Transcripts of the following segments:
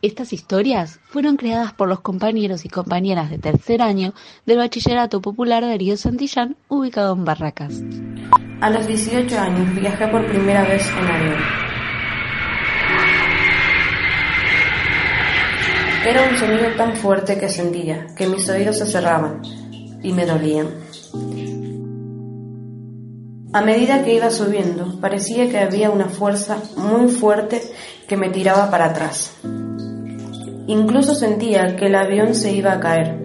Estas historias fueron creadas por los compañeros y compañeras de tercer año del Bachillerato Popular Darío Santillán, ubicado en Barracas. A los 18 años viajé por primera vez en avión. Era un sonido tan fuerte que sentía que mis oídos se cerraban y me dolían. A medida que iba subiendo, parecía que había una fuerza muy fuerte que me tiraba para atrás. Incluso sentía que el avión se iba a caer,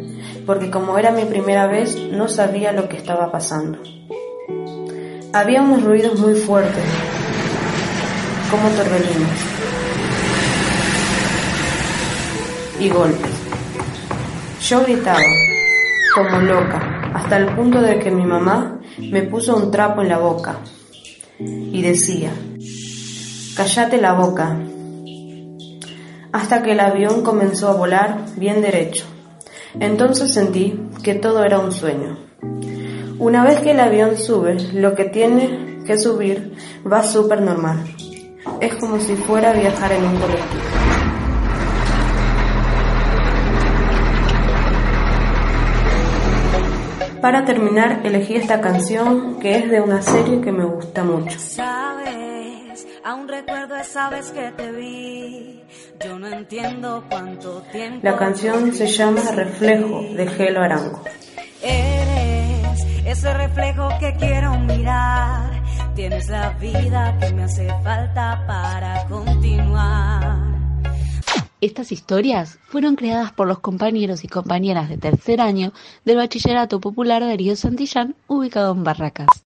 porque como era mi primera vez no sabía lo que estaba pasando. Había unos ruidos muy fuertes, como torbellinos, y golpes. Yo gritaba, como loca, hasta el punto de que mi mamá me puso un trapo en la boca y decía, cállate la boca, hasta que el avión comenzó a volar bien derecho. Entonces sentí que todo era un sueño. Una vez que el avión sube, lo que tiene que subir va súper normal. Es como si fuera a viajar en un colectivo. Para terminar, elegí esta canción que es de una serie que me gusta mucho. Aún recuerdo esa vez que te vi. Yo no entiendo cuánto tiempo. La canción se llama Reflejo de Gelo Arango. Eres ese reflejo que quiero mirar. Tienes la vida que me hace falta para continuar. Estas historias fueron creadas por los compañeros y compañeras de tercer año del Bachillerato Popular Darío Santillán, ubicado en Barracas.